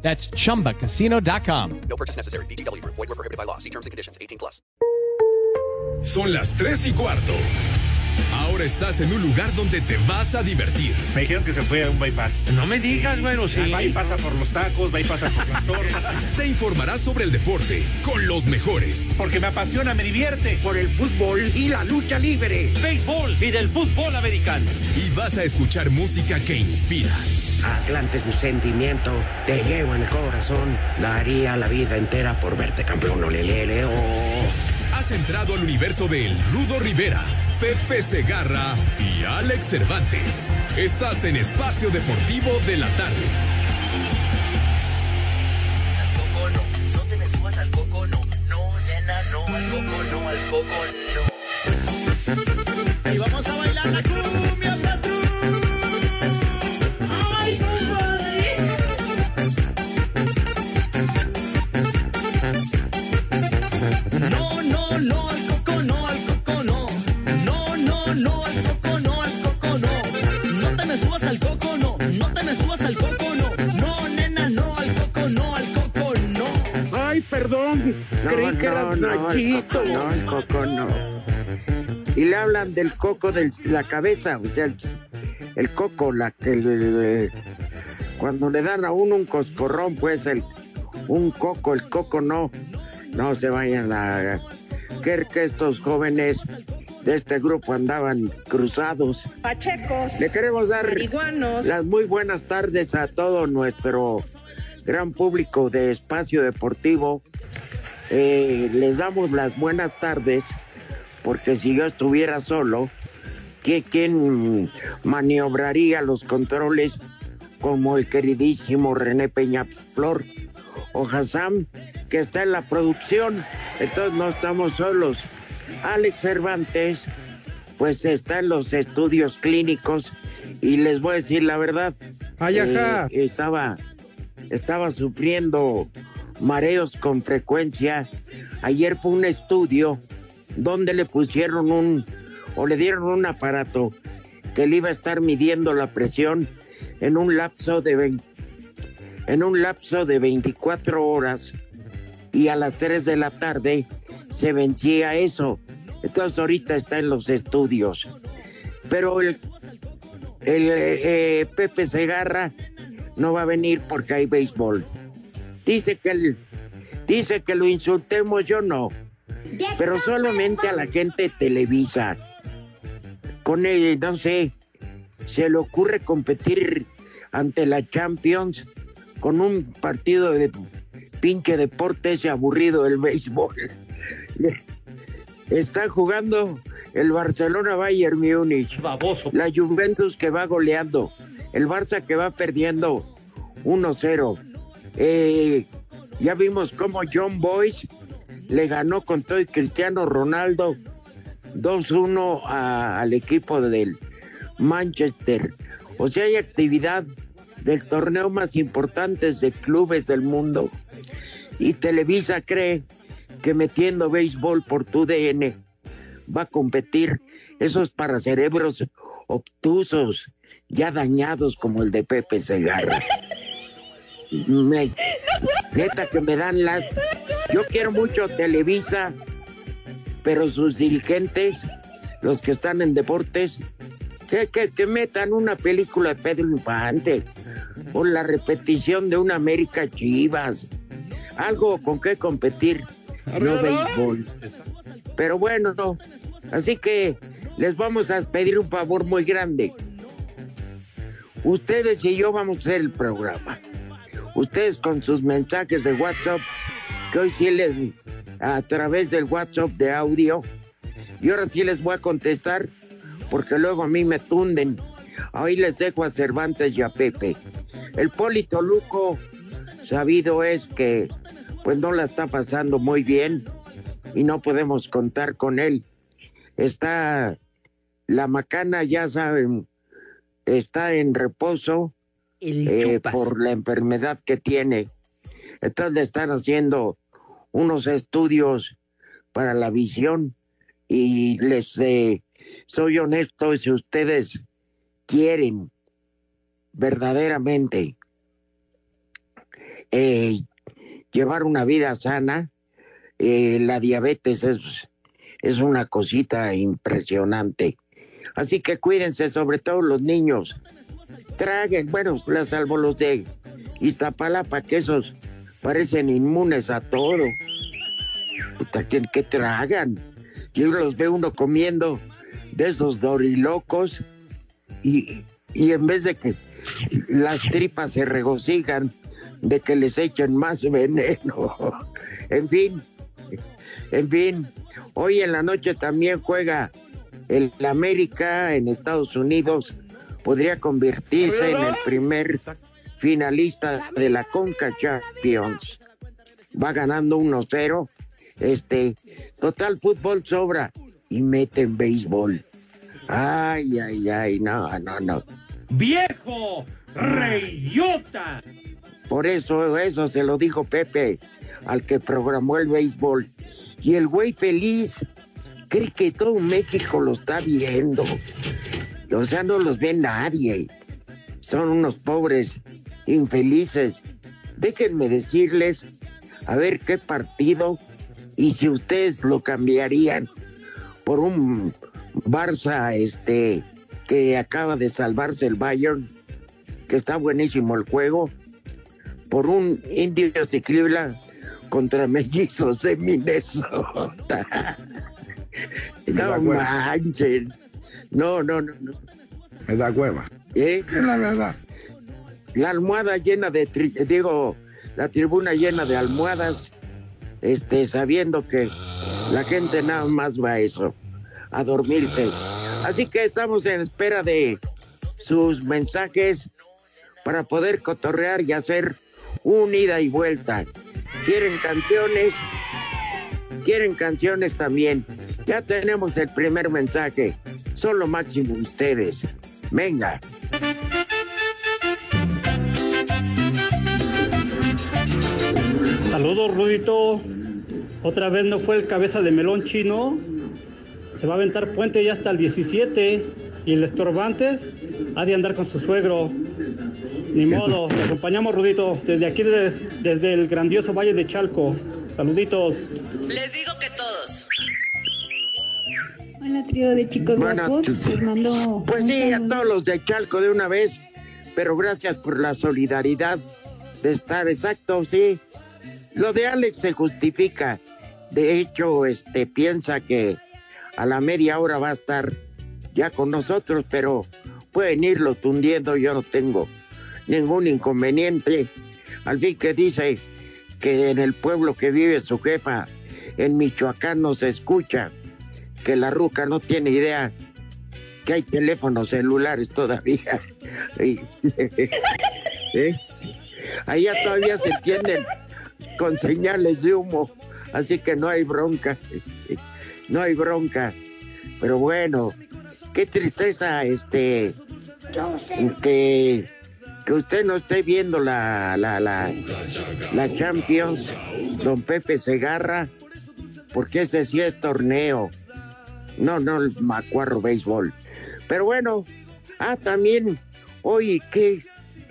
That's chumbacasino.com. No purchase necessary. BGW. Void were prohibited by law. See terms and conditions. 18 plus. Son las 3 y cuarto. Ahora estás en un lugar donde te vas a divertir. Me dijeron que se fue a un bypass. No me digas, bueno, sí. Pasa por los tacos, va y pasa por las torres. Te informarás sobre el deporte con los mejores. Porque me apasiona, me divierte. Por el fútbol y la lucha libre. Béisbol y del fútbol americano. Y vas a escuchar música que inspira. Atlante es mi sentimiento, te llevo en el corazón. Daría la vida entera por verte campeón, olelele, oh. Has entrado al universo de El Rudo Rivera, Pepe Segarra y Alex Cervantes. Estás en Espacio Deportivo de la Tarde. Coco no, no te me subas al coco no, no nena no, al coco no, al coco no. Y vamos a creí que eras el Nachito. coco no, el coco no. Y le hablan del coco de la cabeza, o sea, el, el coco, la, el, cuando le dan a uno un coscorrón, pues el, un coco, el coco no. No se vayan a creer que estos jóvenes de este grupo andaban cruzados. Pachecos. Le queremos dar marihuanos. las muy buenas tardes a todo nuestro gran público de Espacio Deportivo. Eh, les damos las buenas tardes porque si yo estuviera solo, ¿qui- ¿quién maniobraría los controles como el queridísimo René Peñaflor o Hassam, que está en la producción? Entonces no estamos solos. Alex Cervantes, pues está en los estudios clínicos y les voy a decir la verdad. Ay, eh, estaba, estaba sufriendo mareos con frecuencia. Ayer fue un estudio donde le pusieron un o le dieron un aparato que le iba a estar midiendo la presión en un lapso de 20 en un lapso de 24 horas y a las 3 de la tarde se vencía eso. Entonces ahorita está en los estudios. Pero el, el eh, Pepe Segarra no va a venir porque hay béisbol. Dice que el- dice que lo insultemos, yo no. Pero solamente a la gente Televisa. Con el, no sé, se le ocurre competir ante la Champions con un partido de pinche deporte ese aburrido del béisbol. Está jugando el Barcelona Bayern Múnich. Baboso. La Juventus que va goleando. El Barça que va perdiendo 1-0. Eh, ya vimos cómo John Boyce le ganó con todo y Cristiano Ronaldo 2-1 a- al equipo del Manchester. O sea, hay actividad del torneo más importante de clubes del mundo. Y Televisa cree que metiendo béisbol por tu DN va a competir. Eso es para cerebros obtusos, ya dañados como el de Pepe Segarra. Me- neta que me dan las... Yo quiero mucho Televisa, pero sus dirigentes, los que están en deportes, que, que, que metan una película de Pedro Infante o la repetición de una América Chivas. Algo con qué competir, no béisbol. Pero bueno, no. Así que les vamos a pedir un favor muy grande. Ustedes y yo vamos a hacer el programa. Ustedes con sus mensajes de WhatsApp, que hoy sí les, a través del WhatsApp de audio, y ahora sí les voy a contestar, porque luego a mí me tunden. Hoy les dejo a Cervantes y a Pepe. El Polito Luco, sabido es que pues no la está pasando muy bien. y no podemos contar con él. Está la macana, ya saben, está en reposo eh, por la enfermedad que tiene. Entonces le están haciendo unos estudios para la visión y les eh, soy honesto, si ustedes quieren verdaderamente eh, llevar una vida sana, eh, la diabetes es, es una cosita impresionante. Así que cuídense, sobre todo los niños. Traguen, bueno, les salvo los de Iztapalapa, que esos parecen inmunes a todo. Puta, ¿qué, qué tragan? Yo los veo uno comiendo de esos dorilocos y, y en vez de que las tripas se regocijan de que les echen más veneno. En fin, en fin, hoy en la noche también juega el América en Estados Unidos. Podría convertirse en el primer finalista de la Conca Champions. Va ganando 1-0. Este, total fútbol sobra y meten béisbol. Ay, ay, ay, no, no, no. ¡Viejo! ¡Reyota! Por eso, eso se lo dijo Pepe al que programó el béisbol. Y el güey feliz cree que todo México lo está viendo. O sea, no los ve nadie. Son unos pobres infelices. Déjenme decirles a ver qué partido y si ustedes lo cambiarían por un Barça este que acaba de salvarse el Bayern, que está buenísimo el juego, por un indio Cleveland contra mellizos de Minnesota. no manchen. No, no, no, no. Me da cueva. ¿Eh? Es la verdad. La almohada llena de, tri- digo, la tribuna llena de almohadas, este, sabiendo que la gente nada más va a eso, a dormirse. Así que estamos en espera de sus mensajes para poder cotorrear y hacer un ida y vuelta. ¿Quieren canciones? ¿Quieren canciones también? Ya tenemos el primer mensaje. Son lo máximo ustedes. Venga. Saludos, Rudito. Otra vez no fue el cabeza de melón chino. Se va a aventar puente ya hasta el 17. Y el estorbantes ha de andar con su suegro. Ni modo, te acompañamos, Rudito, desde aquí, des- desde el grandioso Valle de Chalco. Saluditos. Les digo que todos. Hola, trío de chicos Buenas guapos. tardes. Les mando Pues un sí, a todos los de Chalco de una vez, pero gracias por la solidaridad de estar exacto, sí. Lo de Alex se justifica. De hecho, este piensa que a la media hora va a estar ya con nosotros, pero pueden irlo tundiendo, yo no tengo ningún inconveniente. Al fin que dice que en el pueblo que vive su jefa, en Michoacán, no se escucha, que la ruca no tiene idea que hay teléfonos celulares todavía. ¿Eh? Allá todavía se entienden con señales de humo, así que no hay bronca, no hay bronca. Pero bueno, qué tristeza este que, que usted no esté viendo la, la, la, la Champions, don Pepe Segarra, porque ese sí es torneo. No, no el macuarro béisbol. Pero bueno, ah, también hoy que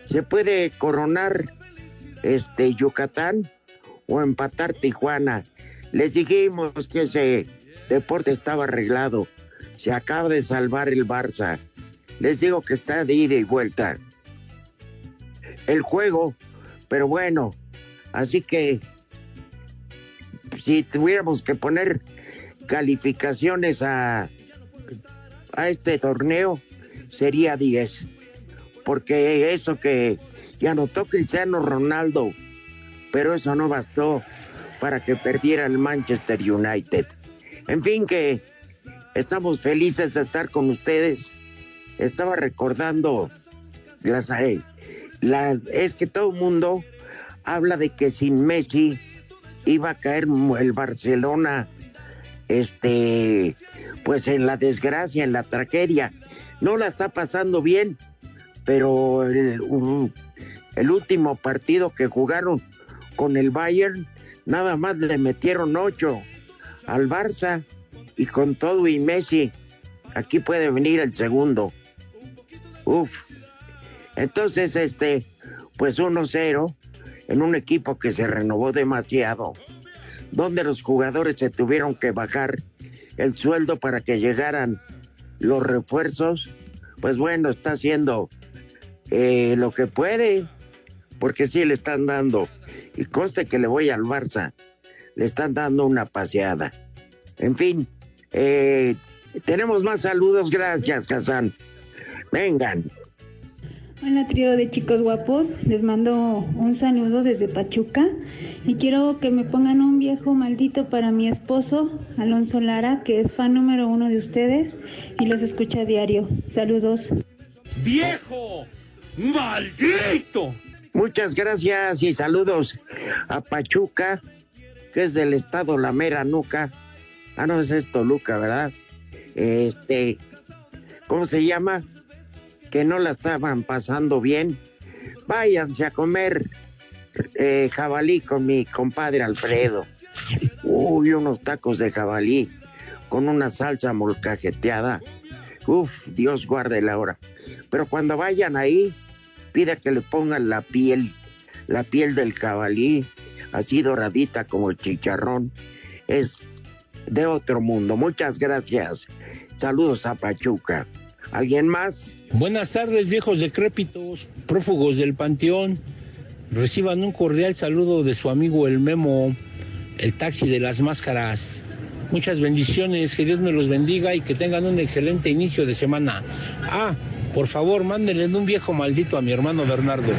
se puede coronar este Yucatán o empatar Tijuana. Les dijimos que ese deporte estaba arreglado. Se acaba de salvar el Barça. Les digo que está de ida y vuelta. El juego, pero bueno, así que si tuviéramos que poner calificaciones a, a este torneo, sería 10. Porque eso que ya anotó Cristiano Ronaldo, pero eso no bastó para que perdiera el Manchester United. En fin, que estamos felices de estar con ustedes. Estaba recordando las eh, la, es que todo el mundo habla de que sin Messi iba a caer el Barcelona este, pues en la desgracia, en la tragedia. No la está pasando bien, pero el, último partido que jugaron con el Bayern, nada más le metieron ocho al Barça y con todo y Messi, aquí puede venir el segundo. Uf. Entonces, este, pues 1-0 en un equipo que se renovó demasiado, donde los jugadores se tuvieron que bajar el sueldo para que llegaran los refuerzos, pues bueno, está haciendo eh, lo que puede, porque sí le están dando, y conste que le voy al Barça, le están dando una paseada. En fin, eh, tenemos más saludos, gracias, Hassan. Vengan. Hola trío de chicos guapos, les mando un saludo desde Pachuca y quiero que me pongan un viejo maldito para mi esposo, Alonso Lara, que es fan número uno de ustedes y los escucha a diario. Saludos. ¡Viejo! ¡Maldito! Muchas gracias y saludos a Pachuca, que es del estado La Mera Nuca. Ah, no, es esto, Luca, ¿verdad? Este, ¿cómo se llama? Que no la estaban pasando bien. Váyanse a comer eh, jabalí con mi compadre Alfredo. Uy, unos tacos de jabalí con una salsa molcajeteada. Uf, Dios guarde la hora. Pero cuando vayan ahí, pida que le pongan la piel, la piel del jabalí, así doradita como el chicharrón. Es de otro mundo. Muchas gracias. Saludos a Pachuca. ¿Alguien más? Buenas tardes, viejos decrépitos, prófugos del panteón. Reciban un cordial saludo de su amigo el Memo, el taxi de las máscaras. Muchas bendiciones, que Dios me los bendiga y que tengan un excelente inicio de semana. Ah, por favor, mándenle un viejo maldito a mi hermano Bernardo,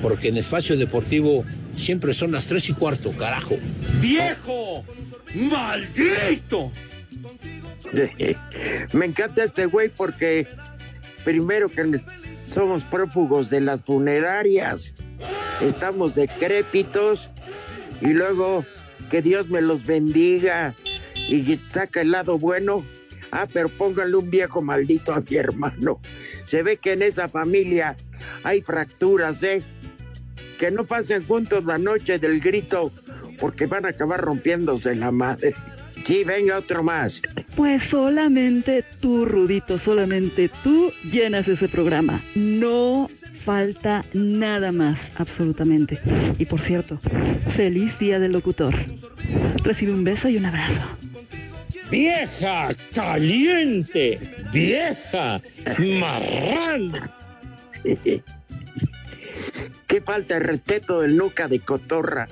porque en espacio deportivo siempre son las tres y cuarto, carajo. ¡Viejo! ¡Maldito! Me encanta este güey porque primero que somos prófugos de las funerarias, estamos decrépitos y luego que Dios me los bendiga y saca el lado bueno. Ah, pero pónganle un viejo maldito a mi hermano. Se ve que en esa familia hay fracturas, ¿eh? Que no pasen juntos la noche del grito porque van a acabar rompiéndose la madre. Sí, venga otro más. Pues solamente tú, Rudito, solamente tú llenas ese programa. No falta nada más, absolutamente. Y por cierto, feliz día del locutor. Recibe un beso y un abrazo. ¡Vieja caliente! ¡Vieja marrana! Qué falta de respeto del nuca de cotorra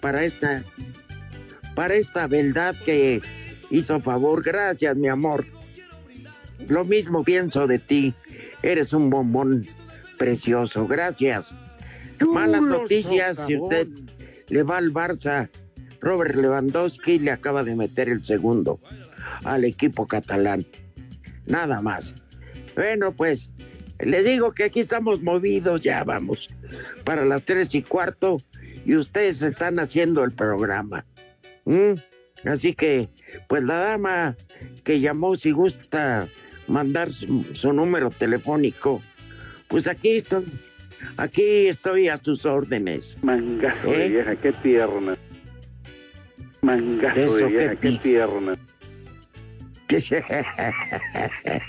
para esta, para esta verdad que hizo favor. Gracias, mi amor. Lo mismo pienso de ti. Eres un bombón precioso. Gracias. Malas noticias si usted le va al Barça. Robert Lewandowski le acaba de meter el segundo al equipo catalán. Nada más. Bueno, pues les digo que aquí estamos movidos, ya vamos para las tres y cuarto y ustedes están haciendo el programa. ¿Mm? Así que, pues la dama que llamó, si gusta mandar su, su número telefónico, pues aquí estoy, aquí estoy a sus órdenes. Mangazo de ¿Eh? vieja, qué tierna. Mangazo Eso, de vieja, qué qué tierna.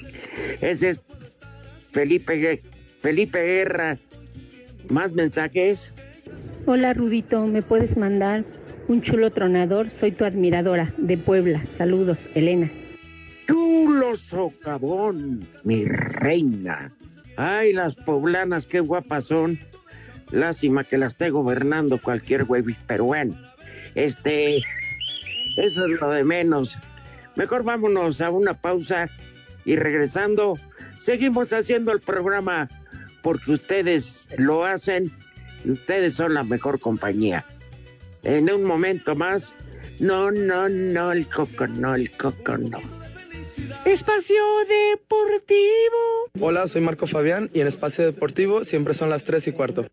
Ese es Felipe, Felipe Guerra. ¿Más mensajes? Hola Rudito, ¿me puedes mandar un chulo tronador? Soy tu admiradora de Puebla. Saludos, Elena. Chulo socavón, mi reina. Ay, las poblanas, qué guapas son. Lástima que las esté gobernando cualquier güey, pero bueno, este, eso es lo de menos. Mejor vámonos a una pausa y regresando, seguimos haciendo el programa porque ustedes lo hacen y ustedes son la mejor compañía. En un momento más, no, no, no, el coco, no, el coco, no. Espacio Deportivo. Hola, soy Marco Fabián y en Espacio Deportivo siempre son las 3 y cuarto.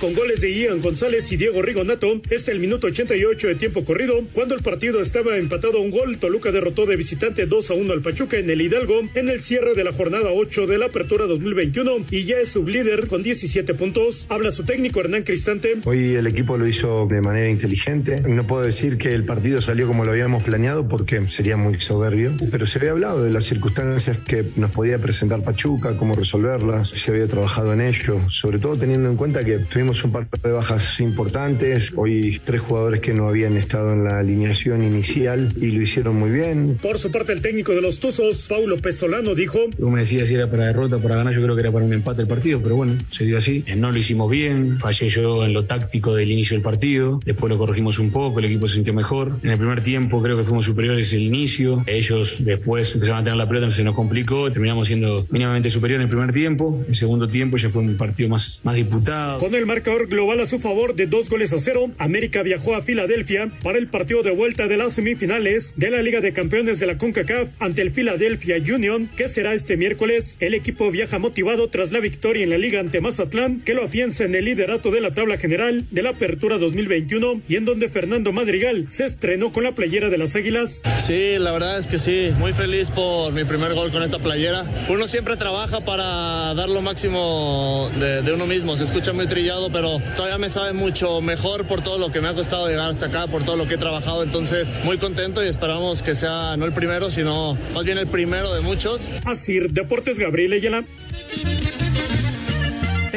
Con goles de Ian González y Diego Rigonato. Este el minuto 88 de tiempo corrido, cuando el partido estaba empatado a un gol, Toluca derrotó de visitante 2 a 1 al Pachuca en el Hidalgo en el cierre de la jornada 8 de la Apertura 2021 y ya es sublíder con 17 puntos. Habla su técnico Hernán Cristante. Hoy el equipo lo hizo de manera inteligente. No puedo decir que el partido salió como lo habíamos planeado porque sería muy soberbio, pero se había hablado de las circunstancias que nos podía presentar Pachuca, cómo resolverlas, se había trabajado en ello, sobre todo teniendo en cuenta que tuvimos un par de bajas importantes, hoy tres jugadores que no habían estado en la alineación inicial y lo hicieron muy bien. Por su parte, el técnico de los Tuzos, Paulo Pesolano, dijo: Tú me decías si era para derrota o para ganar, yo creo que era para un empate el partido, pero bueno, se dio así. Eh, No lo hicimos bien, fallé yo en lo táctico del inicio del partido, después lo corregimos un poco, el equipo se sintió mejor. En el primer tiempo creo que fuimos superiores el inicio, ellos después empezaron a tener la pelota, se nos complicó, terminamos siendo mínimamente superior en el primer tiempo, el segundo tiempo ya fue un partido más, más disputado. Con el marcador global a su favor de dos goles a cero, América viajó a Filadelfia para el partido de vuelta de las semifinales de la Liga de Campeones de la CONCACAF ante el Philadelphia Union, que será este miércoles. El equipo viaja motivado tras la victoria en la Liga ante Mazatlán, que lo afianza en el liderato de la tabla general de la Apertura 2021 y en donde Fernando Madrigal se estrenó con la playera de las Águilas. Sí, la verdad es que sí, muy feliz por mi primer gol con esta playera. Uno siempre trabaja para dar lo máximo de, de, uno mismo, se escucha muy trillado, pero todavía me sabe mucho mejor por todo lo que me ha costado llegar hasta acá, por todo lo que he trabajado, entonces muy contento y esperamos que sea no el primero, sino más bien el primero de muchos. Así, Deportes Gabriel Ayala.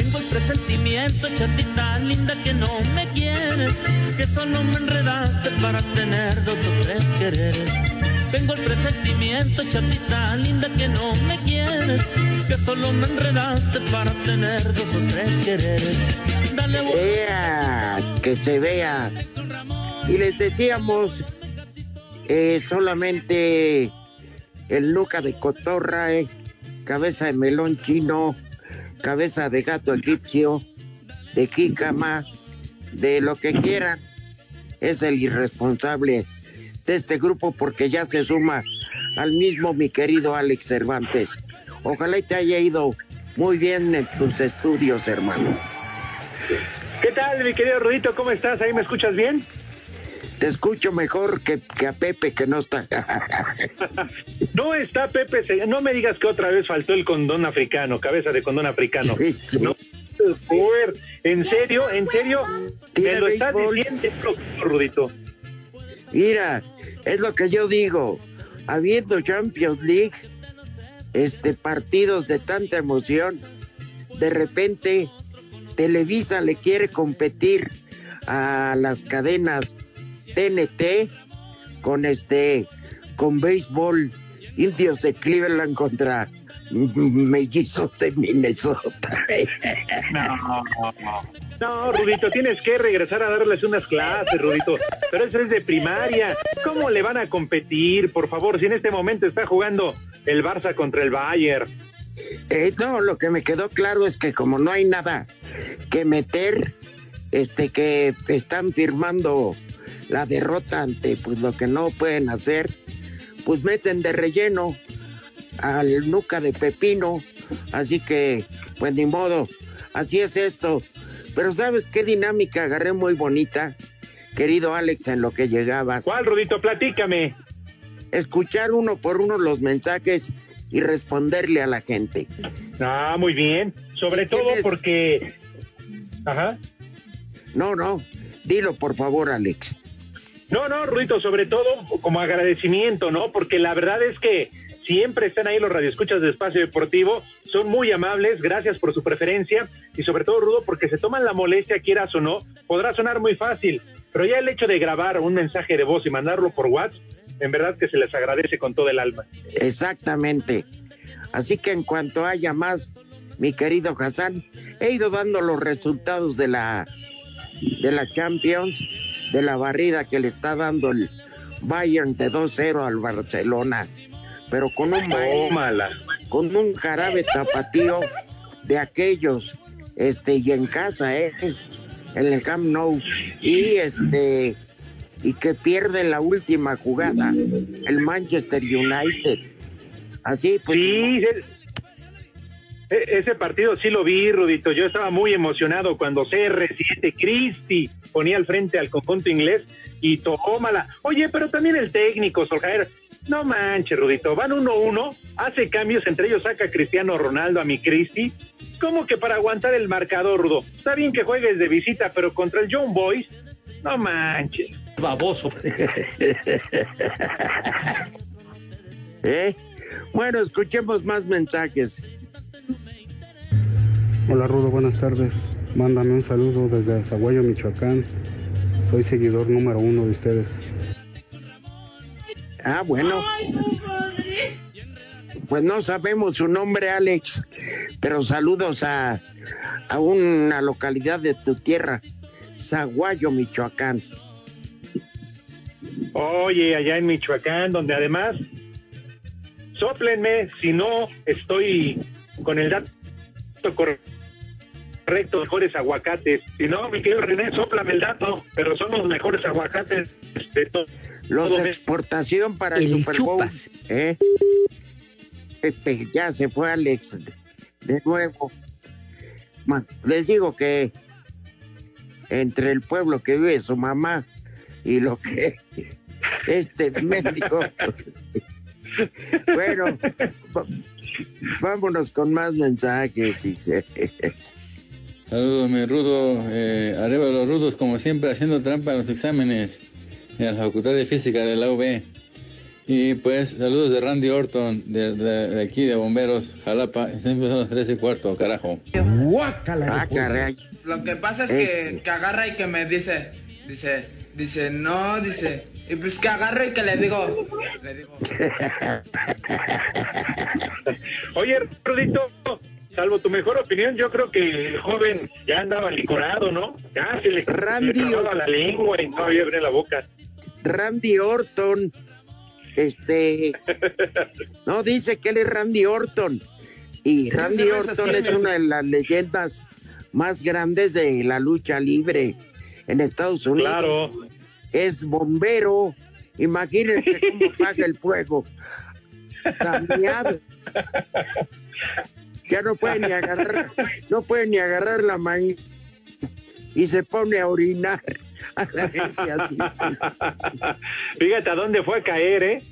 Tengo el presentimiento, chatita linda, que no me quieres, que solo me enredaste para tener dos o tres quereres. Tengo el presentimiento, chatita linda, que no me quieres, que solo me enredaste para tener dos o tres quereres. Dale Ea, que se vea. Y les decíamos eh, solamente el nuca de cotorra, eh, cabeza de melón chino, cabeza de gato egipcio, de jícama, de lo que quieran. Es el irresponsable de este grupo porque ya se suma al mismo mi querido Alex Cervantes. Ojalá y te haya ido muy bien en tus estudios, hermano. ¿Qué tal, mi querido Rudito? ¿Cómo estás? ¿Ahí me escuchas bien? Te escucho mejor que, que a Pepe, que no está. no está Pepe. No me digas que otra vez faltó el condón africano, cabeza de condón africano. Sí, sí. No. ¿En serio? ¿En serio? ¿Me lo estás diciendo, Rudito? Mira, es lo que yo digo. Habiendo Champions League, este partidos de tanta emoción, de repente Televisa le quiere competir a las cadenas TNT con este con béisbol indios de Cleveland contra mellizos de Minnesota. No, no, Rudito, tienes que regresar a darles unas clases, Rudito. Pero eso es de primaria. ¿Cómo le van a competir? Por favor, si en este momento está jugando el Barça contra el Bayern. Eh, no, lo que me quedó claro es que como no hay nada que meter, este que están firmando la derrota ante pues lo que no pueden hacer, pues meten de relleno al nuca de pepino, así que pues ni modo, así es esto. Pero ¿sabes qué dinámica agarré muy bonita, querido Alex, en lo que llegabas? ¿Cuál, Rudito? Platícame. Escuchar uno por uno los mensajes y responderle a la gente. Ah, muy bien. Sobre todo porque... Ajá. No, no. Dilo, por favor, Alex. No, no, Ruito, sobre todo como agradecimiento, ¿no? Porque la verdad es que siempre están ahí los radioescuchas de Espacio Deportivo, son muy amables, gracias por su preferencia y sobre todo, Rudo, porque se toman la molestia, quieras o no, podrá sonar muy fácil, pero ya el hecho de grabar un mensaje de voz y mandarlo por WhatsApp, en verdad que se les agradece con todo el alma. Exactamente. Así que en cuanto haya más, mi querido Hassan, he ido dando los resultados de la de la Champions, de la barrida que le está dando el Bayern de 2-0 al Barcelona, pero con un Tómala. con un jarabe tapatío de aquellos, este, y en casa, eh, en el Camp Nou, y este, y que pierde la última jugada, el Manchester United. Así, pues. Sí, ese partido sí lo vi, Rudito. Yo estaba muy emocionado cuando CR7 Cristi ponía al frente al conjunto inglés y tómala. Oye, pero también el técnico, Soljaer. No manches, Rudito. Van 1-1, hace cambios, entre ellos saca a Cristiano Ronaldo a mi Cristi. ¿Cómo que para aguantar el marcador, Rudo? Está bien que juegues de visita, pero contra el John Boys, no manches. Baboso. ¿Eh? Bueno, escuchemos más mensajes. Hola Rudo, buenas tardes. Mándame un saludo desde Zaguayo, Michoacán. Soy seguidor número uno de ustedes. Ah, bueno. Pues no sabemos su nombre, Alex, pero saludos a, a una localidad de tu tierra, Zaguayo, Michoacán. Oye, allá en Michoacán, donde además, soplenme si no estoy con el dato correcto, mejores aguacates. Si no, mi querido René, soplame el dato, pero son los mejores aguacates de todo. Los de exportación para el, Super Bowl. ¿eh? Pepe, ya se fue Alex de, de nuevo. Les digo que entre el pueblo que vive su mamá y lo que este médico. bueno, vámonos con más mensajes. y se- Saludos, mi rudo. Eh, arriba los rudos, como siempre, haciendo trampa en los exámenes en la Facultad de Física de la UB. Y pues, saludos de Randy Orton, de, de- de aquí de Bomberos, Jalapa. Siempre son las 3 y cuarto, carajo. Ah, caray. Lo que pasa es Eh. que, que agarra y que me dice, dice, dice, no, dice, y pues que agarro y que le digo, le digo, Oye, Rudito, salvo tu mejor opinión, yo creo que el joven ya andaba licorado, ¿no? Ya se le, Randy- le trababa la lengua y no había abrir la boca. Randy Orton. Este. No, dice que él es Randy Orton. Y Randy Orton es una de las leyendas más grandes de la lucha libre en Estados Unidos. Claro. Es bombero. Imagínense cómo paga el fuego. Dameado. Ya no puede ni agarrar, no puede ni agarrar la mano y se pone a orinar a la gente así. Fíjate a dónde fue a caer, ¿eh?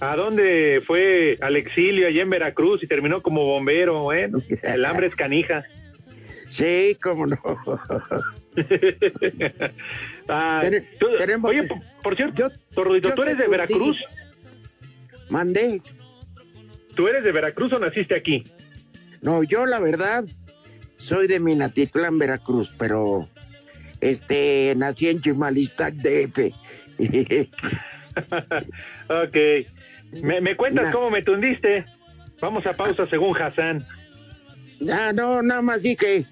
A dónde fue al exilio allá en Veracruz y terminó como bombero, bueno, el hambre es canija. Sí, cómo no. Tú- oye, por, por cierto, yo ¿tú eres de Veracruz? Mandé. ¿Tú eres de Veracruz o naciste aquí? No, yo la verdad soy de Minatitlán, Veracruz, pero este nací en Chimalistac DF. ok. ¿Me, me cuentas cómo me tundiste? Vamos a pausa según Hassan. Ah, no, nada más dije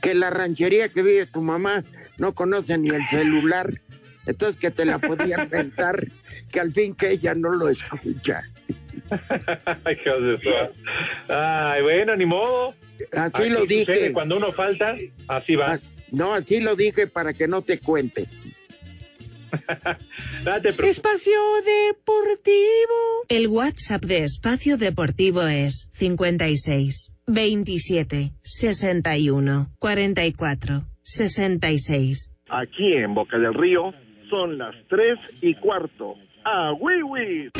que la ranchería que vive tu mamá no conoce ni el celular. Entonces que te la podían inventar, que al fin que ella no lo escucha. Ay, bueno, ni modo. Así lo sucede dije. Cuando uno falta, así va. No, así lo dije para que no te cuente. Date, Espacio Deportivo. El WhatsApp de Espacio Deportivo es 56 27 61 44 66. Aquí en Boca del Río son las 3 y cuarto. ¡A Wiwi!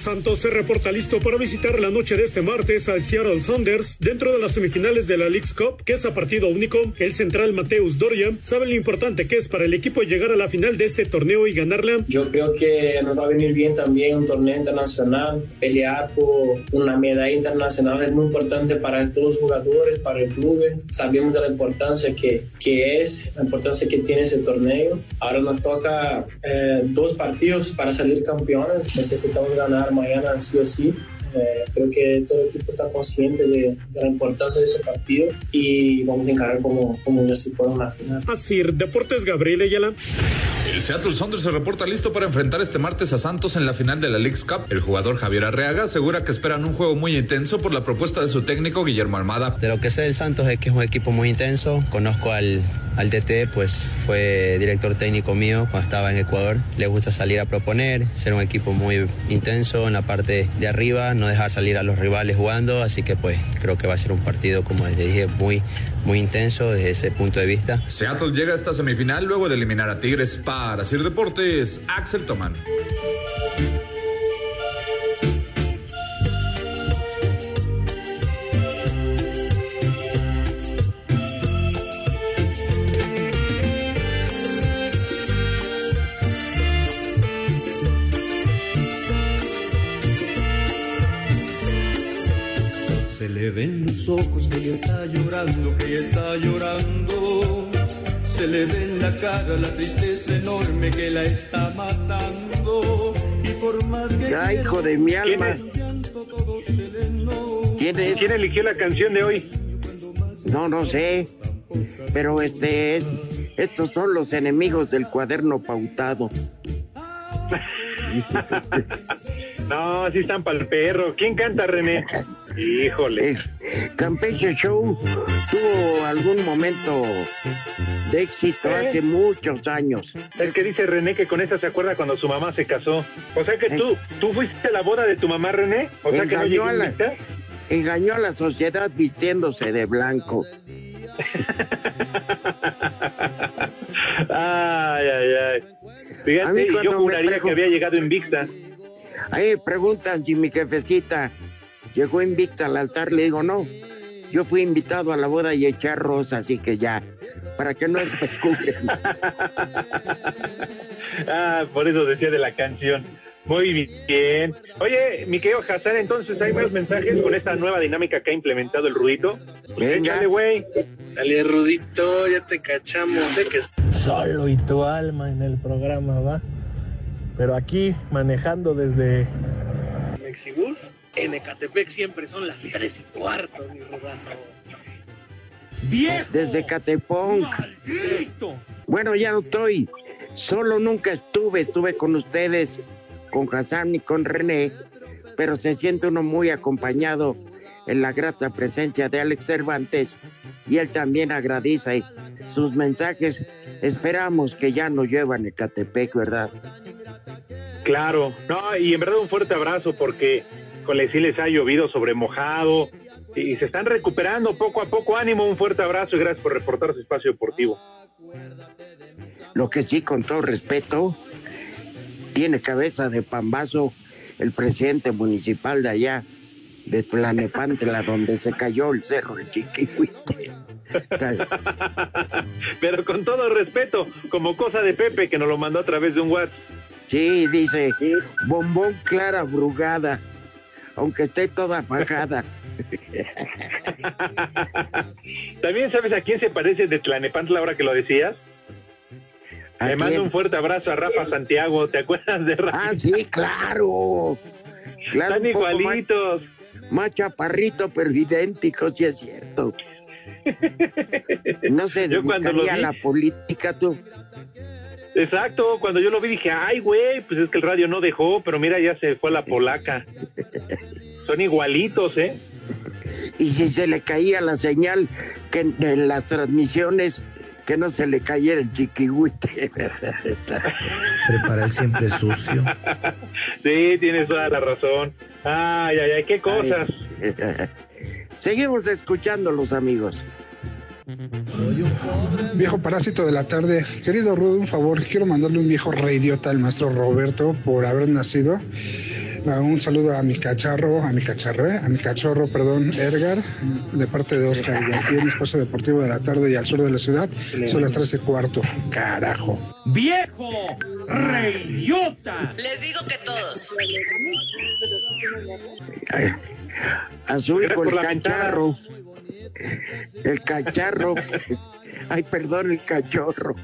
Santos se reporta listo para visitar la noche de este martes al Seattle Saunders dentro de las semifinales de la League's Cup, que es a partido único. El central Mateus Doria sabe lo importante que es para el equipo llegar a la final de este torneo y ganarla. Yo creo que nos va a venir bien también un torneo internacional. Pelear por una medalla internacional es muy importante para todos los jugadores, para el club. Sabemos de la importancia que, que es, la importancia que tiene ese torneo. Ahora nos toca eh, dos partidos para salir campeones. Necesitamos ganar mañana sí o sí. Eh, creo que todo el equipo está consciente de, de la importancia de ese partido y vamos a encarar como, como si fuera una final. Así, Deportes Gabriel Ayala. El Seattle Sounders se reporta listo para enfrentar este martes a Santos en la final de la League's Cup. El jugador Javier Arreaga asegura que esperan un juego muy intenso por la propuesta de su técnico Guillermo Almada. De lo que sé del Santos es que es un equipo muy intenso. Conozco al, al DT, pues fue director técnico mío cuando estaba en Ecuador. Le gusta salir a proponer, ser un equipo muy intenso en la parte de arriba, no dejar salir a los rivales jugando. Así que pues creo que va a ser un partido, como les dije, muy, muy intenso desde ese punto de vista. Seattle llega a esta semifinal luego de eliminar a Tigres. Para Sir Deportes, Axel Tomán. Cara la tristeza enorme que la está matando. Y por más que. Ya, hijo de mi alma. ¿Quién, ¿Quién eligió la canción de hoy? No, no sé. Pero este es. Estos son los enemigos del cuaderno pautado. no, así están para el perro. ¿Quién canta, René? Híjole. Eh, Campeche Show tuvo algún momento de éxito ¿Eh? hace muchos años. Es que dice René que con esa se acuerda cuando su mamá se casó. O sea que tú, tú fuiste a la boda de tu mamá, René. O sea que no engañó, llegó a la, invita? engañó a la sociedad vistiéndose de blanco. Ay, ay, ay. Fíjate, yo juraría que había llegado invicta. Ahí preguntan si mi jefecita llegó invicta al altar. Le digo, no. Yo fui invitado a la boda y echar rosas, así que ya, para que no especulen. Ah, por eso decía de la canción. Muy bien. Oye, mi querido Hassan, entonces hay más mensajes con esta nueva dinámica que ha implementado el Rudito. Pues Venga. échale, güey. Dale, Rudito, ya te cachamos. Sé que Solo y tu alma en el programa, va. Pero aquí, manejando desde Mexibus, en Ecatepec siempre son las tres y cuarto, mi rudazo. Desde Catepón. Bueno, ya no estoy. Solo nunca estuve, estuve con ustedes, con Hassan y con René, pero se siente uno muy acompañado en la grata presencia de Alex Cervantes y él también agradece sus mensajes. Esperamos que ya nos llevan a Ecatepec, ¿verdad? Claro. No, y en verdad un fuerte abrazo porque sí les ha llovido sobre mojado y se están recuperando poco a poco. Ánimo, un fuerte abrazo y gracias por reportar su espacio deportivo. Lo que sí, con todo respeto, tiene cabeza de pambazo el presidente municipal de allá, de Tlanepantla, donde se cayó el cerro de Chiquihuite. Pero con todo respeto, como cosa de Pepe que nos lo mandó a través de un WhatsApp. Sí, dice, bombón clara brugada, aunque esté toda bajada. También sabes a quién se parece de Tlanepantla ahora que lo decías. ¿A Le mando un fuerte abrazo a Rafa Santiago. ¿Te acuerdas de Rafa? Ah, sí, claro. claro Están más- igualitos. Más, chaparrito, pero idénticos, sí es cierto. No se Yo cuando lo dedicaría a vi- la política, tú. Exacto, cuando yo lo vi dije, ay, güey, pues es que el radio no dejó, pero mira, ya se fue a la polaca. Son igualitos, ¿eh? Y si se le caía la señal que en las transmisiones, que no se le cayera el chiquihuite. Prepara el siempre sucio. Sí, tienes toda la razón. Ay, ay, ay, qué cosas. Seguimos escuchándolos, amigos. Viejo parásito de la tarde, querido Rudo, un favor, quiero mandarle un viejo reidiota al maestro Roberto por haber nacido. Ah, un saludo a mi cacharro, a mi cacharro, ¿eh? a mi cachorro, perdón, Edgar, de parte de Oscar, y aquí en el espacio deportivo de la tarde y al sur de la ciudad, son las 13 y cuarto. Carajo. ¡Viejo! ¡Reyota! Les digo que todos. A su Gracias hijo el por la cacharro. El cacharro. Ay, perdón, el cachorro.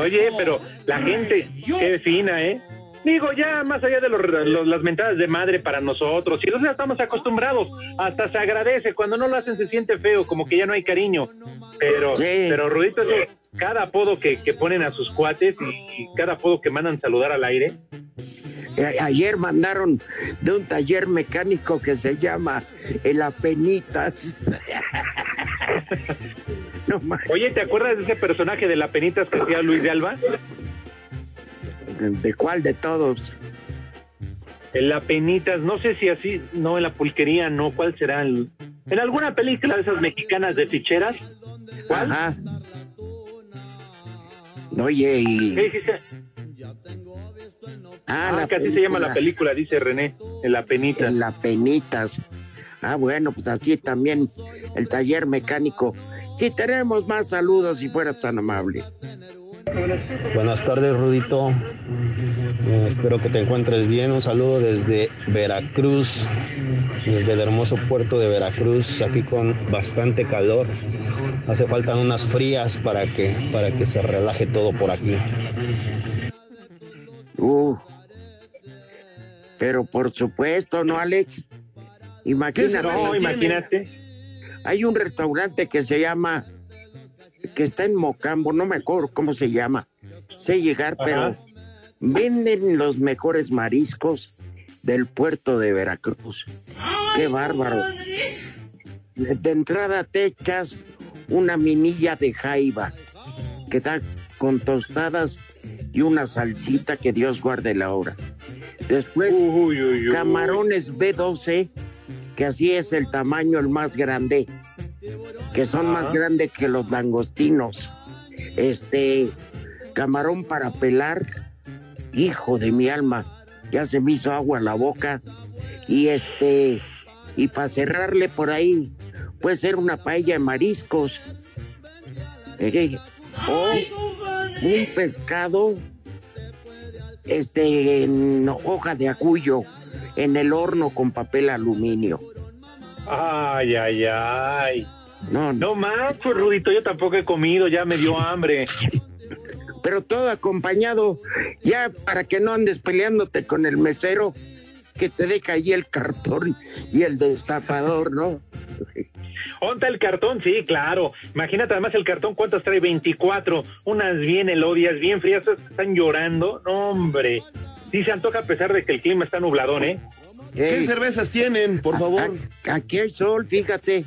Oye, pero la gente, qué fina, ¿eh? Digo, ya más allá de los- los- las mentadas de madre para nosotros, y nosotros ya estamos acostumbrados, hasta se agradece, cuando no lo hacen se siente feo, como que ya no hay cariño. Pero, Sí. pero Rudito, eso, cada apodo que, que ponen a sus cuates y, y cada apodo que mandan saludar al aire. Eh, ayer mandaron de un taller mecánico que se llama El Apenitas. no. Oye, ¿te acuerdas de ese personaje de la penitas que hacía Luis de Alba? ¿De cuál de todos? En la penitas, no sé si así, no, en la pulquería, no, ¿cuál será? el- en alguna película de esas mexicanas de ficheras. ¿Cuál? Ajá. Oye, y... ¿Qué dijiste? Ah, Ah, que así se llama la película. dice René, en la penitas. En la penitas. Ah, bueno, pues así también el taller mecánico. Si tenemos más saludos, si fueras tan amable. Buenas tardes, Rudito. Eh, espero que te encuentres bien. Un saludo desde Veracruz, desde el hermoso puerto de Veracruz, aquí con bastante calor. Hace falta unas frías para que, para que se relaje todo por aquí. Uh. Pero por supuesto, ¿no, Alex? Imagínate. No, imagínate. Hay un restaurante que se llama, que está en Mocambo, no me acuerdo cómo se llama. Sé llegar, pero venden los mejores mariscos del puerto de Veracruz. Qué bárbaro. De, de entrada te echas una minilla de jaiba que da con tostadas y una salsita que Dios guarde la hora. Después, Uy, uy, uy. camarones B12, que así es el tamaño el más grande, que son más grandes que los langostinos. Este, camarón para pelar, hijo de mi alma, ya se me hizo agua la boca. Y este, y para cerrarle por ahí, puede ser una paella de mariscos. Eh, o un pescado este en hoja de acuyo en el horno con papel aluminio. Ay, ay, ay. No, No manches, Rudito, yo tampoco he comido, ya me dio hambre. pero todo acompañado, ya para que no andes peleándote con el mesero que te deja ahí el cartón y el destapador, ¿no? ¿Onta el cartón? Sí, claro. Imagínate además el cartón, ¿cuántas trae? 24. Unas bien elodias, bien frías, están llorando. No, hombre. Sí se antoja a pesar de que el clima está nubladón, ¿eh? ¿Qué cervezas tienen, por favor? Aquí hay sol, fíjate.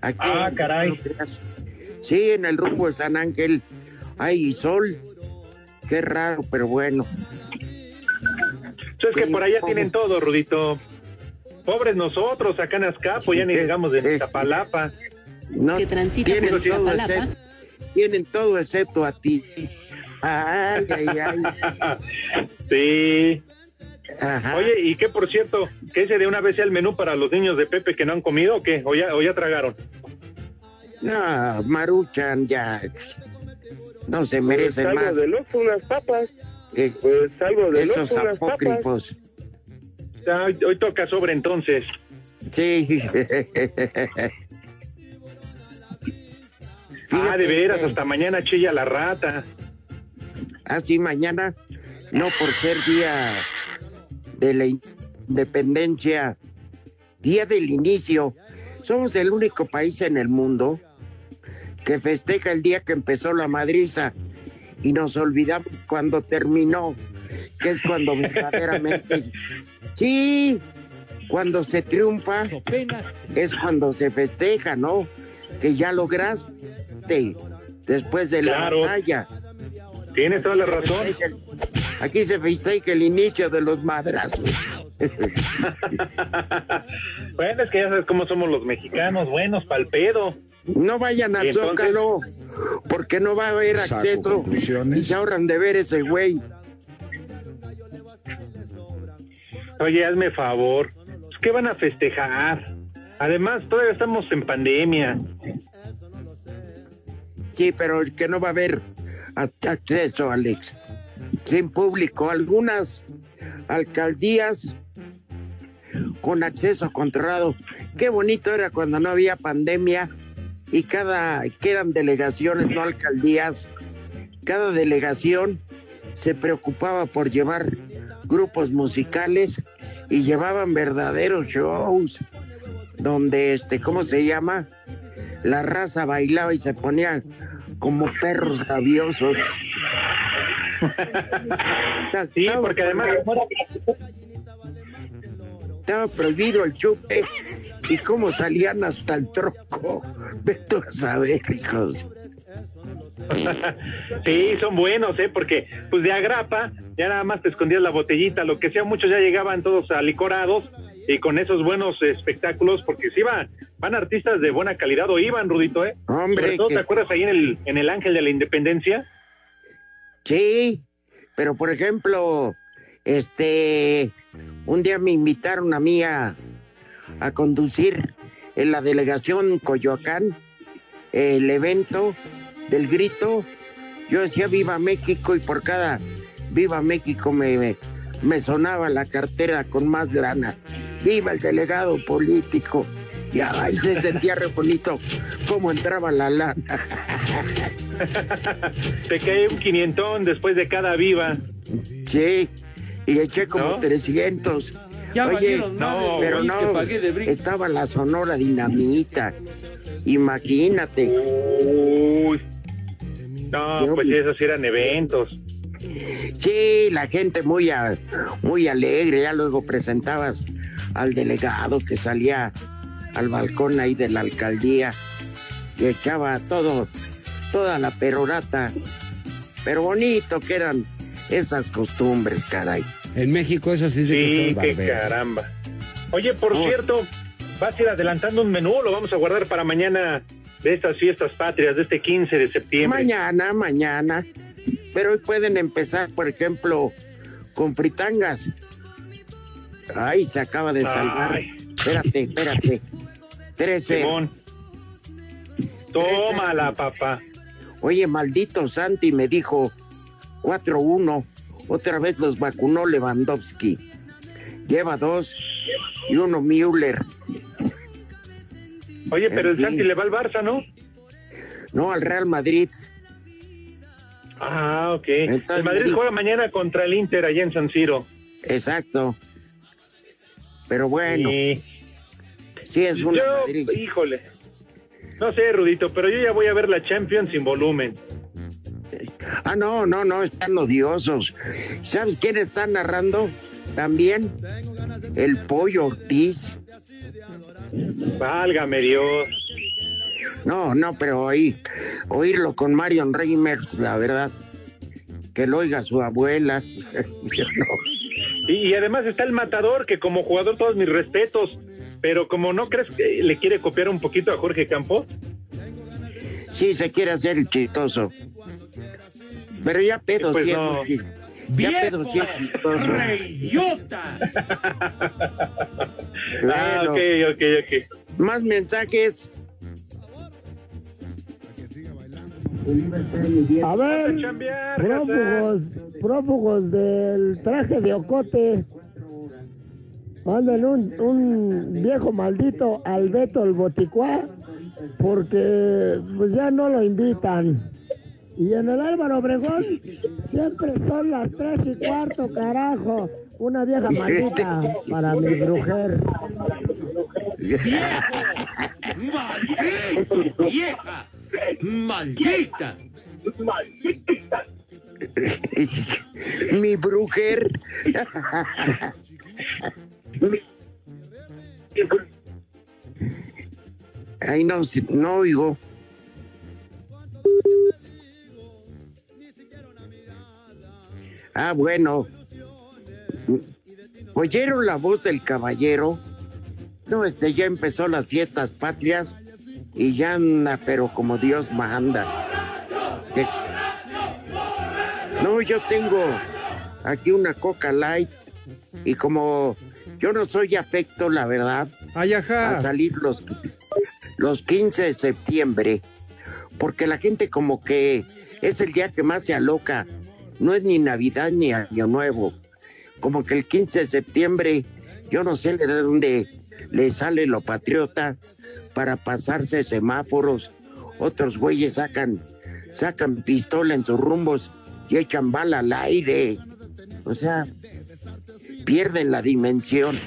Aquí Ah, caray. Sí, en el rumbo de San Ángel hay sol. Qué raro, pero bueno. Es que por allá ¿cómo? tienen todo, Rudito. Pobres nosotros, acá en Azcapo, ya ni digamos de Iztapalapa. No, Que transita tienen por todo, Iztapalapa. excepto, tienen todo excepto a ti. Ay, ay, ay. Sí. Ajá. Oye, ¿y qué por cierto? ¿Que ese de una vez sea el menú para los niños de Pepe que no han comido o qué? ¿O ya, o ya tragaron? No, Maruchan ya no se merecen algo más. de lujo, unas papas. que Pues algo de esos unas papas. apócrifos. Ya, hoy, hoy toca sobre entonces. Sí. ah, de veras, hasta mañana chilla la rata. Así mañana, no por ser día de la independencia, día del inicio. Somos el único país en el mundo que festeja el día que empezó la madriza y nos olvidamos cuando terminó, que es cuando verdaderamente... Sí, cuando se triunfa es cuando se festeja, ¿no? Que ya lograste después de la Claro. batalla. Tienes toda la razón. Aquí se festeja el inicio de los madrazos. Bueno, es que ya sabes cómo somos los mexicanos, buenos pa'l pedo. No vayan al entonces- Zócalo, porque no va a haber Saco acceso y se ahorran de ver ese güey. Oye, hazme favor. Pues, ¿Qué van a festejar? Además, todavía estamos en pandemia. Sí, pero el que no va a haber a- acceso, Alex. Sin público. Algunas alcaldías con acceso controlado. Qué bonito era cuando no había pandemia y cada, que eran delegaciones, no alcaldías, cada delegación se preocupaba por llevar grupos musicales y llevaban verdaderos shows donde, este, ¿cómo se llama? La raza bailaba y se ponía como perros rabiosos. Sí, porque además Estaba prohibido el chupe y cómo salían hasta el tronco. Vete a saber, hijos. sí, son buenos, ¿eh? Porque, pues de agrapa, ya nada más te escondías la botellita, lo que sea, muchos ya llegaban todos alicorados y con esos buenos espectáculos, porque si van, van artistas de buena calidad, o iban, Rudito, ¿eh? Hombre, Sobre todo, que- ¿te acuerdas ahí en el, en el Ángel de la Independencia? Sí, pero por ejemplo, este, un día me invitaron a mí a, conducir en la delegación Coyoacán el evento del grito. Yo decía Viva México y por cada Viva México me, me, me sonaba la cartera con más lana. Viva el delegado político. Y ay, se sentía re bonito cómo entraba la lana. Te cae un quinientón después de cada viva. Sí, y eché como ¿No? 300. Ya Oye, no, pero no, que pagué de brinco. estaba la Sonora Dinamita. Imagínate. Uy. No, Yo- pues esos sí eran eventos. Sí, la gente muy, a- muy alegre. Ya luego presentabas al delegado que salía al balcón ahí de la alcaldía y echaba todo, toda la perorata. Pero bonito que eran esas costumbres, caray. En México eso sí es de que Sí, son qué caramba. Oye, por Oh. cierto, ¿vas a ir adelantando un menú o lo vamos a guardar para mañana de estas fiestas patrias, de este 15 de septiembre? Mañana, mañana. Pero hoy pueden empezar, por ejemplo, con fritangas. Ay, se acaba de salvar. Ay. Espérate, espérate. 13. Simón. Tómala, papá. Oye, maldito Santi me dijo 4-1. Otra vez los vacunó Lewandowski. Lleva dos y uno Müller. Oye, pero En el Santi le va al Barça, ¿no? No, al Real Madrid. Ah, ok. Entonces el Madrid dijo- juega mañana contra el Inter allá en San Siro. Exacto. Pero bueno, Y sí es una yo, híjole. No sé, Rudito, pero yo ya voy a ver la Champions sin volumen. Ah, no, no, no, están odiosos. ¿Sabes quién está narrando? También el Pollo Ortiz. Válgame Dios. No, no, pero oí, oírlo con Marion Reimers, la verdad. Que lo oiga su abuela. No. Y, y además está el matador, que como jugador todos mis respetos, pero como no crees que le quiere copiar un poquito a Jorge Campos, Sí, se quiere hacer el chistoso. Pero ya pedo Pues sí es no. Ya pedo sí es chistoso. ¡Reyota! Ah, Bueno, ok, ok, ok. Más mensajes. A ver, prófugos, prófugos del traje de ocote. Manden un, un viejo maldito al Beto el Boticuá, porque pues ya no lo invitan. Y en el Álvaro Obregón siempre son las tres y cuarto, carajo. Una vieja maldita para mi brujer. ¡Maldita! ¡Vieja! ¡Maldita! Mi brujer. Ay, no, no oigo. Ah, bueno. ¿Oyeron la voz del caballero? No, este ya empezó las fiestas patrias y ya anda, pero como Dios manda. No, yo tengo aquí una Coca Light y como yo no soy afecto, la verdad, a salir los, los 15 de septiembre, porque la gente como que es el día que más se aloca, no es ni Navidad ni Año Nuevo, como que el 15 de septiembre, yo no sé de dónde le sale lo patriota para pasarse semáforos, otros güeyes sacan, sacan pistola en sus rumbos y echan bala al aire. O sea, pierden la dimensión.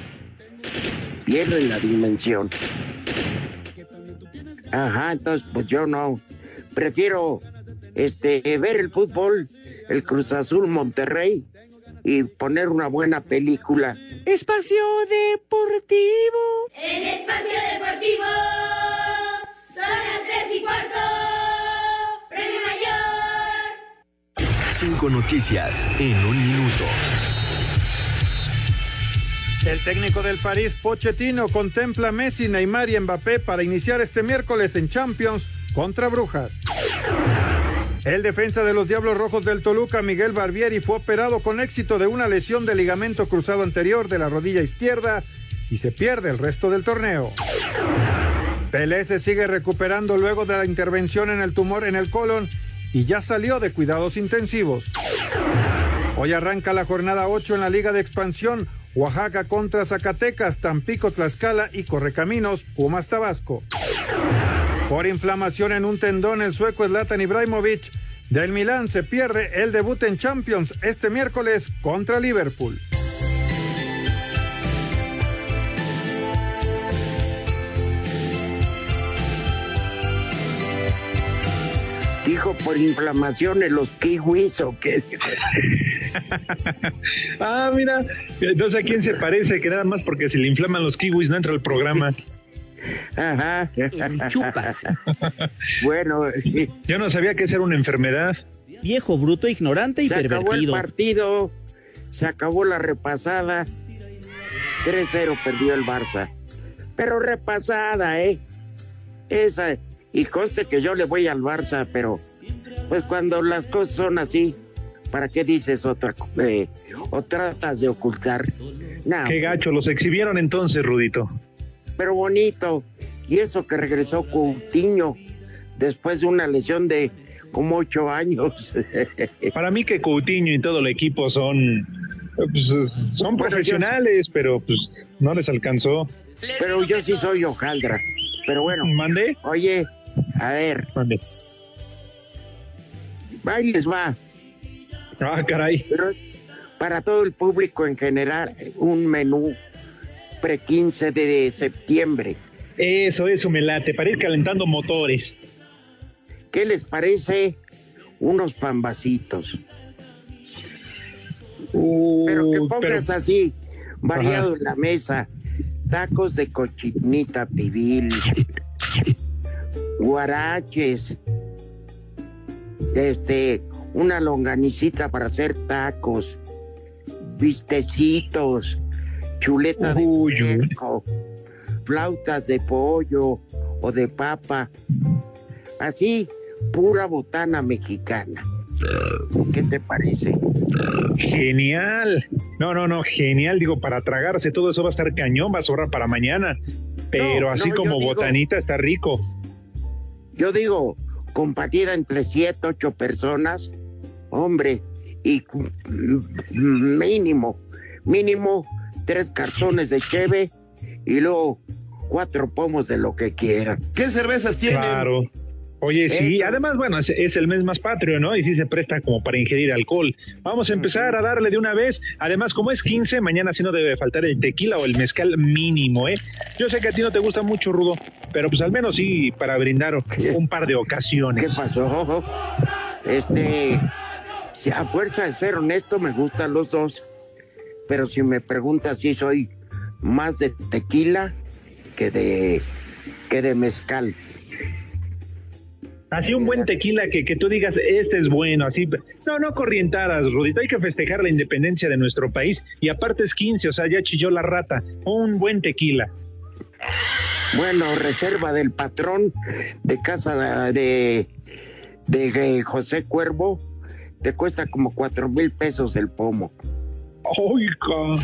Pierden la dimensión. Ajá, entonces pues yo no. Prefiero este, ver el fútbol, el Cruz Azul Monterrey y poner una buena película. Espacio Deportivo. En Espacio Deportivo son las tres y cuarto. Premio Mayor. Cinco noticias en un minuto. El técnico del París, Pochettino, contempla Messi, Neymar y Mbappé para iniciar este miércoles en Champions contra Brujas. El defensa de los Diablos Rojos del Toluca, Miguel Barbieri, fue operado con éxito de una lesión de ligamento cruzado anterior de la rodilla izquierda y se pierde el resto del torneo. Pelé se sigue recuperando luego de la intervención en el tumor en el colon y ya salió de cuidados intensivos. Hoy arranca la jornada 8 en la Liga de Expansión. Oaxaca contra Zacatecas, Tampico, Tlaxcala y Correcaminos, Pumas Tabasco. Por inflamación en un tendón, el sueco Zlatan Ibrahimovic del Milán se pierde el debut en Champions este miércoles contra Liverpool. Dijo por inflamación en los kiwis o qué. ah, mira, entonces a quién se parece que nada más porque se le inflaman los kiwis no entra al programa. Ajá. chupas. bueno, yo no sabía que esa era una enfermedad. Viejo, bruto, ignorante y se pervertido. acabó el partido, se acabó la repasada. 3-0 perdió el Barça. Pero repasada, ¿eh? Esa. Y conste que yo le voy al Barça, pero pues cuando las cosas son así, ¿para qué dices otra eh, o tratas de ocultar? Qué gacho, los exhibieron entonces, Rudito pero bonito. Y eso que regresó Coutinho después de una lesión de como ocho años. Para mí que Coutinho y todo el equipo son pues, son profesionales, pero pues no les alcanzó. Pero yo sí soy hojaldra. Pero bueno. ¿Mande? Oye, a ver. Mande. Ahí les va. Ah, caray. Pero para todo el público en general, un menú pre-15 de septiembre. Eso, eso me late, para ir calentando motores. ¿Qué les parece unos pambacitos? Uh, pero que pongas así, variado en la mesa. Tacos de cochinita pibil, guaraches, este, una longanicita para hacer tacos, vistecitos, chuleta de puerco, flautas de pollo o de papa. Así, pura botana mexicana. ¿Qué te parece? Genial. No, no, no, genial. Digo, para tragarse todo eso va a estar cañón, va a sobrar para mañana. Pero así como botanita está rico. Yo digo, compartida entre siete, ocho personas, hombre, y mínimo, mínimo tres cartones de cheve y luego cuatro pomos de lo que quieran. ¿Qué cervezas tienen? Claro. Oye, sí, además, bueno, es, el mes más patrio, ¿no? Y sí se presta como para ingerir alcohol. Vamos a empezar a darle de una vez. Además, como es 15, mañana sí no debe faltar el tequila o el mezcal mínimo, ¿eh? Yo sé que a ti no te gusta mucho, Rudo, pero pues al menos sí para brindar un par de ocasiones. ¿Qué pasó? Este, si a fuerza de ser honesto, me gustan los dos pero si me preguntas si soy más de tequila que de, que de mezcal. Así un buen tequila que, que tú digas, este es bueno, así. No, no corrientaras, Rudito. Hay que festejar la independencia de nuestro país. Y aparte es 15, o sea, ya chilló la rata. Un buen tequila. Bueno, reserva del patrón de casa de, de José Cuervo. Te cuesta como cuatro mil pesos el pomo. Oiga.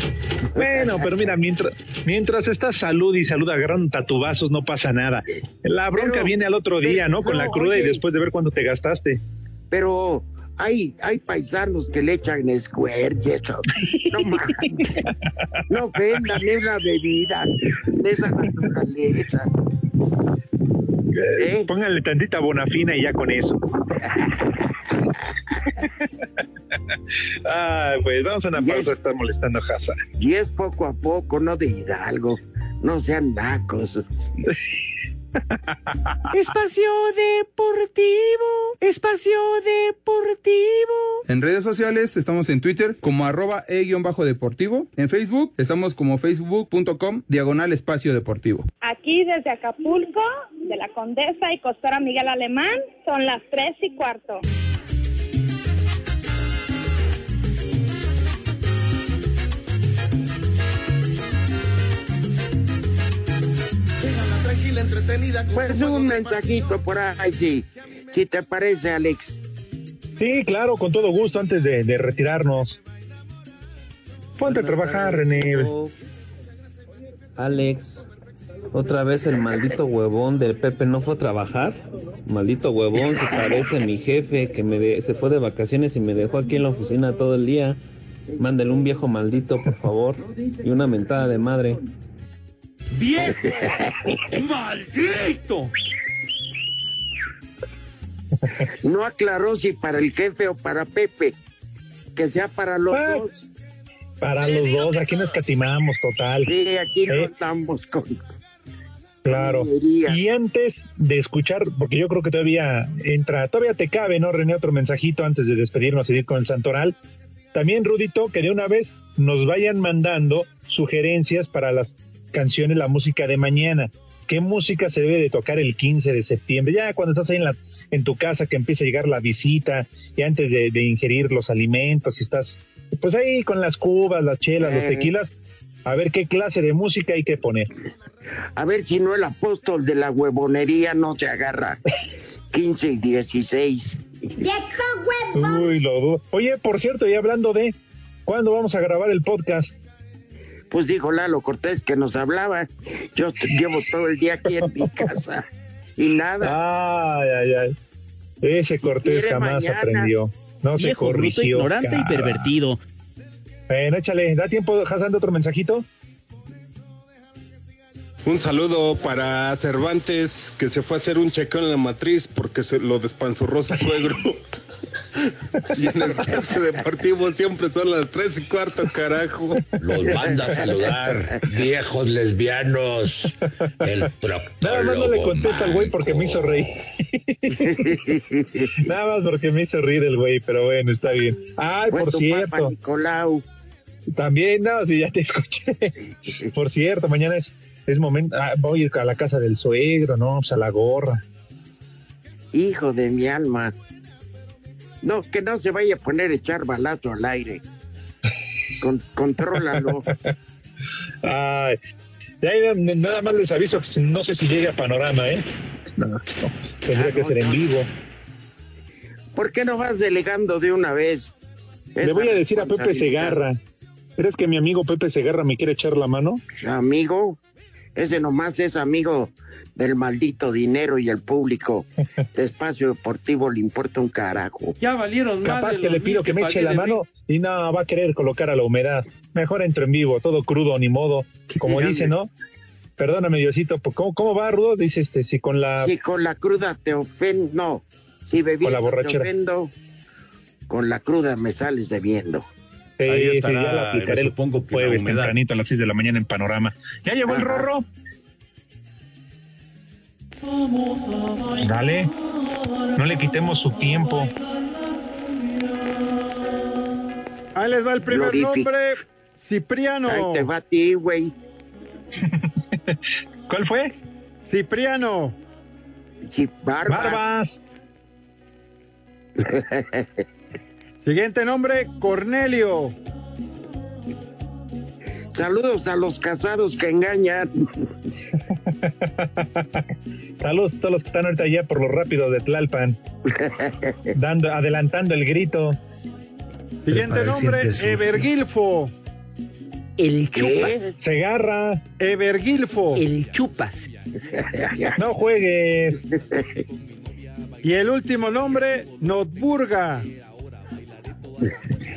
Bueno, pero mira, mientras, mientras estás salud y salud agarrando tatubazos, no pasa nada. La bronca viene al otro día, ¿no? Con la cruda y después de ver cuánto te gastaste. Pero hay, hay paisanos que le echan square y eso. No mames. No ofendan, es la bebida de esa naturaleza. ¿Eh? Pónganle tantita bonafina y ya con eso. ah, pues vamos a una pausa, está molestando a Hazard. Y es poco a poco, no de Hidalgo. No sean nacos. Espacio Deportivo. Espacio Deportivo. En redes sociales estamos en Twitter como arroba e-deportivo. En Facebook estamos como facebook.com diagonal espacio deportivo. Aquí desde Acapulco, de la Condesa y Costora Miguel Alemán, son las tres y cuarto. Tranquila, entretenida. Pues un mensajito por ahí, sí. Si te parece, Alex. Sí, claro, con todo gusto, antes de, de retirarnos. Ponte a trabajar, René. Alex, otra vez el maldito huevón del Pepe no fue a trabajar. Maldito huevón, se parece a mi jefe que me de- se fue de vacaciones y me dejó aquí en la oficina todo el día. Mándale un viejo maldito, por favor, y una mentada de madre. ¡Viejo! ¡Maldito! No aclaró si para el jefe o para Pepe. Que sea para los dos. Para los dos, aquí nos escatimamos, total. Sí, aquí no Eh, estamos con. Claro. Y antes de escuchar, porque yo creo que todavía entra, todavía te cabe, ¿no, René? Otro mensajito antes de despedirnos y ir con el Santoral. También, Rudito, que de una vez nos vayan mandando sugerencias para las canciones, la música de mañana. ¿Qué música se debe de tocar el 15 de septiembre? Ya cuando estás ahí en, la, en tu casa, que empieza a llegar la visita, y antes de, de ingerir los alimentos, y estás pues ahí con las cubas, las chelas, los tequilas, a ver qué clase de música hay que poner. A ver si no el apóstol de la huevonería no se agarra. 15 y 16. Uy, lo dudo. Oye, por cierto, y hablando de, ¿cuándo vamos a grabar el podcast? Pues dijo Lalo Cortés que nos hablaba. Yo llevo todo el día aquí en mi casa. Y nada. Ay, ay, ay. Ese Cortés jamás mañana. aprendió. No se Viejo, bruto, corrigió. ignorante y pervertido. Bueno, échale, ¿da tiempo, Hassan, de otro mensajito? Un saludo para Cervantes que se fue a hacer un chequeo en la matriz porque se lo despanzurró su suegro. y en espacio deportivo siempre son las tres y cuarto, carajo. Los manda a saludar, viejos lesbianos. El Nada más no le contesto al güey porque me hizo reír. Nada más porque me hizo reír el güey, pero bueno, está bien. Ay, Fue por cierto. Nicolau. También, no, si ya te escuché. Por cierto, mañana es, es momento. ah, voy a ir a la casa del suegro, ¿no? Pues a la gorra. Hijo de mi alma. No, que no se vaya a poner a echar balazo al aire. Con, contrólalo. Ay, ya, ya, nada más les aviso no sé si llega a panorama, ¿eh? Pues no, no, tendría Ah, que no, ser en vivo. ¿Por qué no vas delegando de una vez? Le voy a decir a Pepe? Segarra. ¿Crees que mi amigo Pepe Segarra me quiere echar la mano? Amigo, ese nomás es amigo del maldito dinero y el público. De espacio deportivo le importa un carajo. Ya valieron más Capaz de que le pido que me eche la mano y no, va a querer colocar a la humedad. Mejor entro en vivo, todo crudo, ni modo. Como Sí, dice. ¿no? Perdóname, Diosito, pues, ¿cómo, cómo va, Rudo? Dice este, si con la... Si con la cruda te ofendo, no. Si bebiendo Con la te borrachera. ofendo, con la cruda me sales debiendo. Sí, Ahí sí, estará, ya la aplicaré el supongo que la jueves humedad. tempranito a las 6 de la mañana en Panorama. ¿Ya llegó el. Rorro? Dale. No le quitemos su tiempo. Ahí les va el primer Glorific- nombre. Cipriano. Ahí te va a ti, güey. ¿Cuál fue? Cipriano. Barbas. Barbas. Siguiente nombre, Cornelio. Saludos a los casados que engañan. Saludos a todos los que están ahorita allá por los rápidos de Tlalpan. Dando, adelantando el grito. Siguiente nombre. Evergilfo. El ¿Qué? chupas. Segarra. Evergilfo. El chupas. No juegues. Y el último nombre, Notburga.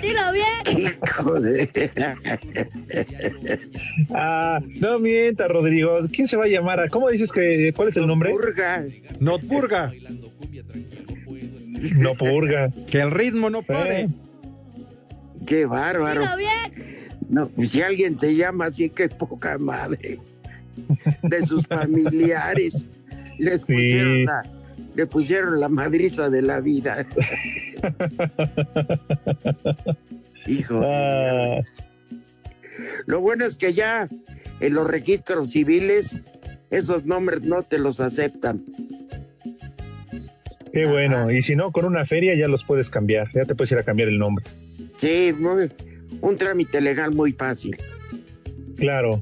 Dilo bien. Hijo de... Ah, no mienta, Rodrigo. ¿Quién se va a llamar? ¿Cómo dices que cuál es el nombre? Purga. Notburga. No purga. Que el ritmo no pare. Eh, Qué bárbaro. Dilo bien. No, pues si alguien se llama así, que poca madre. De sus familiares. Les pusieron la, le pusieron la madriza de la vida. Hijo. de- Lo bueno es que ya en los registros civiles esos nombres no te los aceptan. Qué bueno. Y si no, con una feria ya los puedes cambiar. Ya te puedes ir a cambiar el nombre. Sí, muy- un trámite legal muy fácil. Claro.